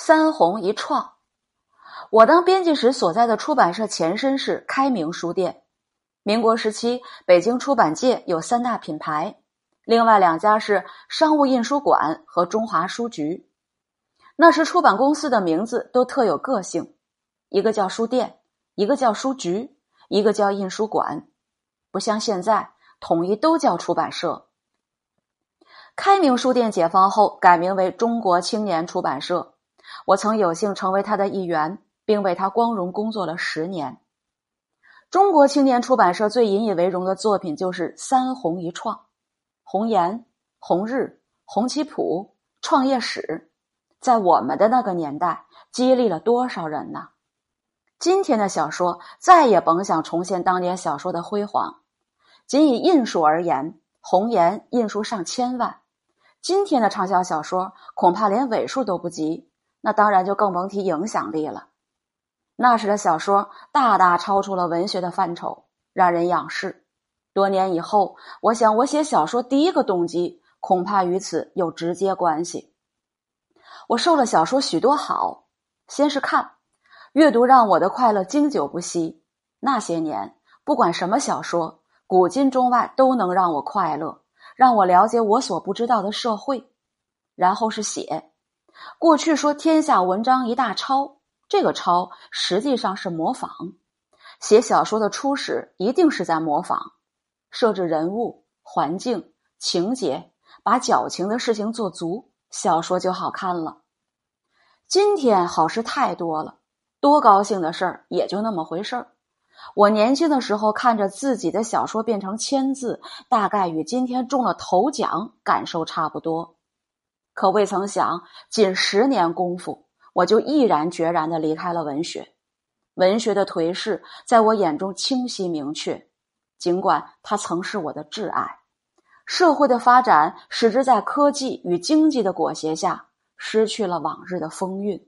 三红一创。我当编辑时所在的出版社前身是开明书店。民国时期，北京出版界有三大品牌，另外两家是商务印书馆和中华书局。那时出版公司的名字都特有个性，一个叫书店，一个叫书局，一个叫印书馆，不像现在统一都叫出版社。开明书店解放后改名为中国青年出版社，我曾有幸成为他的一员，并为他光荣工作了十年。中国青年出版社最引以为荣的作品就是“三红一创”，《红岩》《红日》《红旗谱》《创业史》，在我们的那个年代，激励了多少人呢？今天的小说再也甭想重现当年小说的辉煌。仅以印数而言，《红岩》印数上千万。今天的畅销小说恐怕连尾数都不及，那当然就更甭提影响力了。那时的小说大大超出了文学的范畴，让人仰视。多年以后，我想我写小说第一个动机恐怕与此有直接关系。我受了小说许多好，先是看，阅读让我的快乐经久不息。那些年，不管什么小说，古今中外都能让我快乐。让我了解我所不知道的社会，然后是写。过去说天下文章一大抄，这个抄实际上是模仿。写小说的初始一定是在模仿，设置人物、环境、情节，把矫情的事情做足，小说就好看了。今天好事太多了，多高兴的事儿也就那么回事儿。我年轻的时候看着自己的小说变成签字，大概与今天中了头奖感受差不多。可未曾想，仅十年功夫，我就毅然决然的离开了文学。文学的颓势在我眼中清晰明确，尽管它曾是我的挚爱。社会的发展使之在科技与经济的裹挟下，失去了往日的风韵。